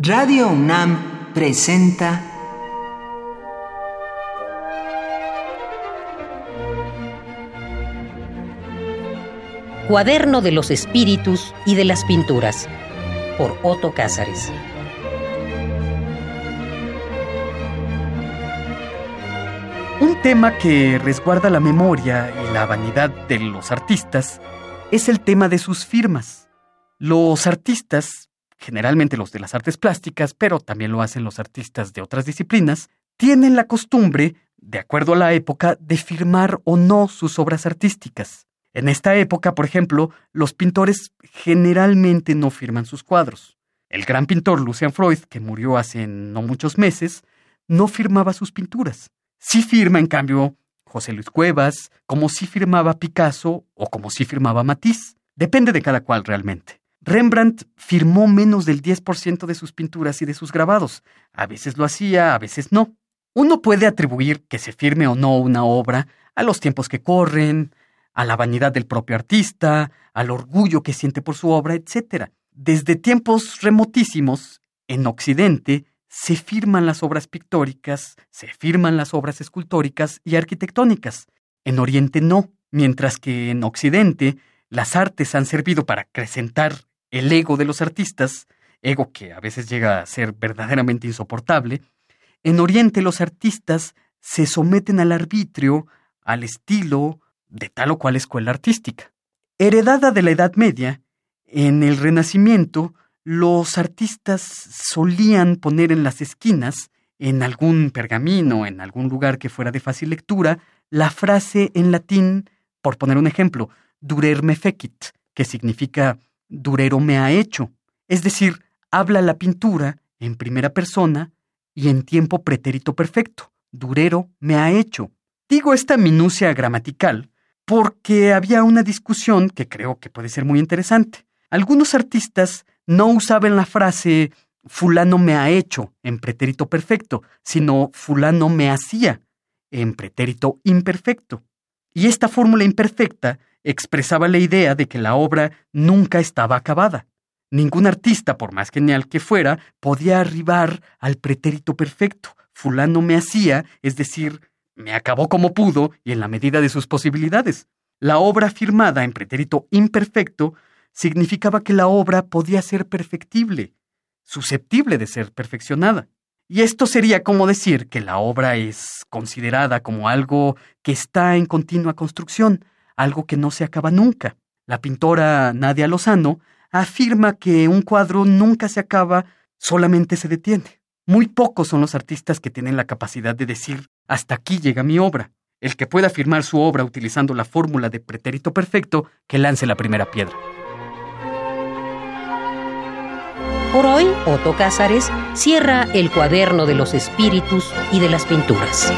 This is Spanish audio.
Radio UNAM presenta Cuaderno de los Espíritus y de las Pinturas por Otto Cázares. Un tema que resguarda la memoria y la vanidad de los artistas es el tema de sus firmas. Los artistas, generalmente los de las artes plásticas, pero también lo hacen los artistas de otras disciplinas, tienen la costumbre, de acuerdo a la época, de firmar o no sus obras artísticas. En esta época, por ejemplo, los pintores generalmente no firman sus cuadros. El gran pintor Lucian Freud, que murió hace no muchos meses, no firmaba sus pinturas. Sí firma, en cambio, José Luis Cuevas, como si firmaba Picasso o como si firmaba Matisse. Depende de cada cual realmente. Rembrandt firmó menos del 10% de sus pinturas y de sus grabados. A veces lo hacía, a veces no. Uno puede atribuir que se firme o no una obra a los tiempos que corren, a la vanidad del propio artista, al orgullo que siente por su obra, etc. Desde tiempos remotísimos, en Occidente, se firman las obras pictóricas, se firman las obras escultóricas y arquitectónicas. En Oriente no, mientras que en Occidente las artes han servido para acrecentar el ego de los artistas, ego que a veces llega a ser verdaderamente insoportable, en Oriente los artistas se someten al arbitrio, al estilo de tal o cual escuela artística. Heredada de la Edad Media, en el Renacimiento los artistas solían poner en las esquinas, en algún pergamino, en algún lugar que fuera de fácil lectura, la frase en latín, por poner un ejemplo, durer me fecit, que significa durero me ha hecho. Es decir, habla la pintura en primera persona y en tiempo pretérito perfecto. Durero me ha hecho. Digo esta minucia gramatical porque había una discusión que creo que puede ser muy interesante. Algunos artistas no usaban la frase fulano me ha hecho en pretérito perfecto, sino fulano me hacía en pretérito imperfecto. Y esta fórmula imperfecta expresaba la idea de que la obra nunca estaba acabada. Ningún artista, por más genial que fuera, podía arribar al pretérito perfecto. Fulano me hacía, es decir, me acabó como pudo y en la medida de sus posibilidades. La obra firmada en pretérito imperfecto significaba que la obra podía ser perfectible, susceptible de ser perfeccionada. Y esto sería como decir que la obra es considerada como algo que está en continua construcción, algo que no se acaba nunca. La pintora Nadia Lozano afirma que un cuadro nunca se acaba, solamente se detiene. Muy pocos son los artistas que tienen la capacidad de decir hasta aquí llega mi obra. El que pueda firmar su obra utilizando la fórmula de pretérito perfecto, que lance la primera piedra. Por hoy, Otto Cázares cierra el cuaderno de los espíritus y de las pinturas.